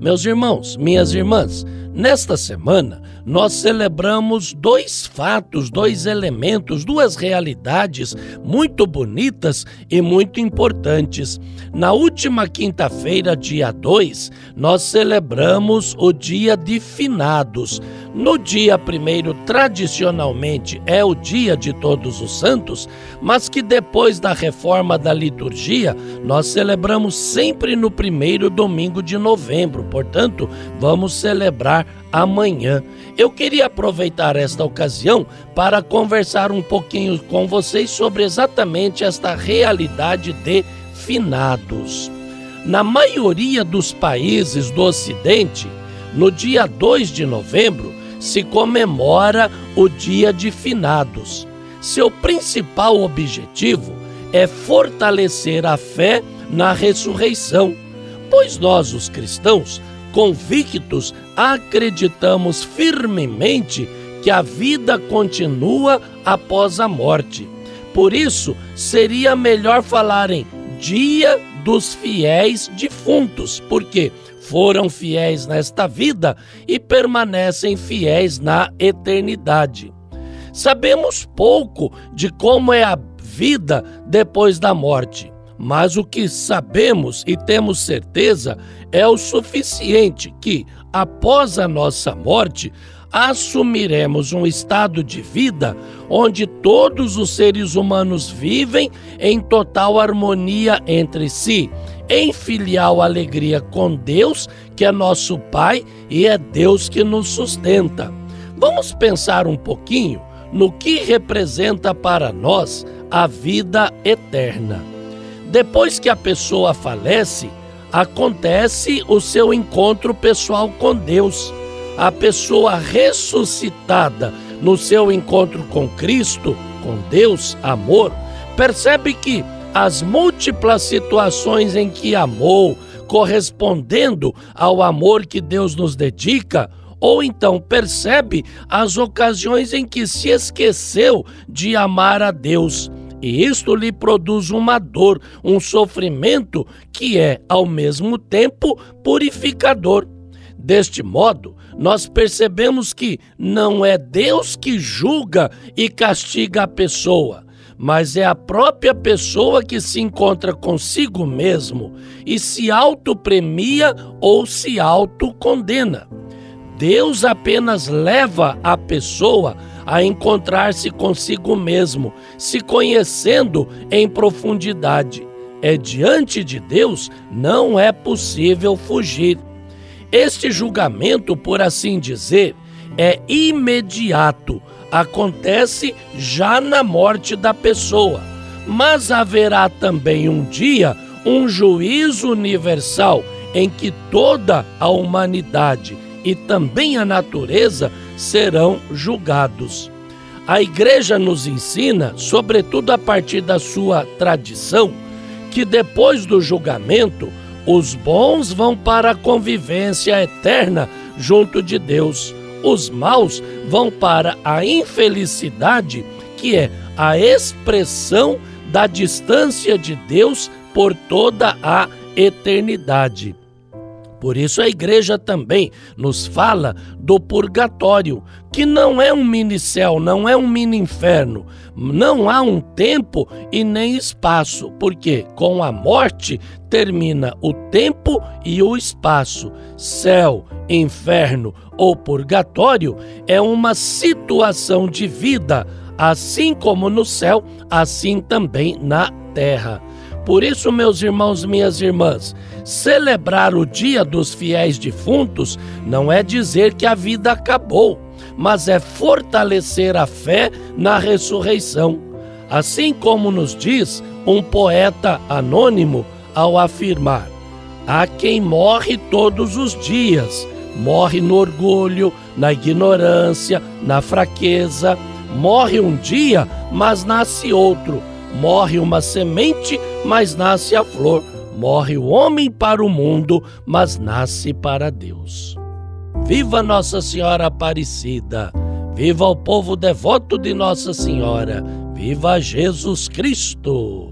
Meus irmãos, minhas irmãs, nesta semana nós celebramos dois fatos, dois elementos, duas realidades muito bonitas e muito importantes. Na última quinta-feira, dia 2, nós celebramos o dia de finados. No dia primeiro, tradicionalmente, é o dia de Todos os Santos, mas que depois da reforma da liturgia, nós celebramos sempre no primeiro domingo de novembro. Portanto, vamos celebrar amanhã. Eu queria aproveitar esta ocasião para conversar um pouquinho com vocês sobre exatamente esta realidade de finados. Na maioria dos países do Ocidente, no dia 2 de novembro, se comemora o Dia de Finados. Seu principal objetivo é fortalecer a fé na ressurreição, pois nós, os cristãos, convictos, acreditamos firmemente que a vida continua após a morte. Por isso, seria melhor falar em Dia dos Fiéis Defuntos, porque foram fiéis nesta vida e permanecem fiéis na eternidade. Sabemos pouco de como é a vida depois da morte. Mas o que sabemos e temos certeza é o suficiente que, após a nossa morte, assumiremos um estado de vida onde todos os seres humanos vivem em total harmonia entre si, em filial alegria com Deus, que é nosso Pai e é Deus que nos sustenta. Vamos pensar um pouquinho no que representa para nós a vida eterna. Depois que a pessoa falece, acontece o seu encontro pessoal com Deus. A pessoa ressuscitada no seu encontro com Cristo, com Deus, amor, percebe que as múltiplas situações em que amou, correspondendo ao amor que Deus nos dedica, ou então percebe as ocasiões em que se esqueceu de amar a Deus e isto lhe produz uma dor, um sofrimento que é, ao mesmo tempo, purificador. Deste modo, nós percebemos que não é Deus que julga e castiga a pessoa, mas é a própria pessoa que se encontra consigo mesmo e se autopremia ou se autocondena. Deus apenas leva a pessoa a encontrar-se consigo mesmo, se conhecendo em profundidade. É diante de Deus não é possível fugir. Este julgamento, por assim dizer, é imediato, acontece já na morte da pessoa. Mas haverá também um dia um juízo universal em que toda a humanidade e também a natureza serão julgados. A igreja nos ensina, sobretudo a partir da sua tradição, que depois do julgamento, os bons vão para a convivência eterna junto de Deus, os maus vão para a infelicidade, que é a expressão da distância de Deus por toda a eternidade. Por isso a igreja também nos fala do purgatório, que não é um mini céu, não é um mini inferno. Não há um tempo e nem espaço, porque com a morte termina o tempo e o espaço. Céu, inferno ou purgatório é uma situação de vida, assim como no céu, assim também na terra. Por isso, meus irmãos, minhas irmãs, celebrar o Dia dos Fiéis Defuntos não é dizer que a vida acabou, mas é fortalecer a fé na ressurreição. Assim como nos diz um poeta anônimo ao afirmar: há quem morre todos os dias, morre no orgulho, na ignorância, na fraqueza, morre um dia, mas nasce outro Morre uma semente, mas nasce a flor. Morre o homem para o mundo, mas nasce para Deus. Viva Nossa Senhora Aparecida! Viva o povo devoto de Nossa Senhora! Viva Jesus Cristo!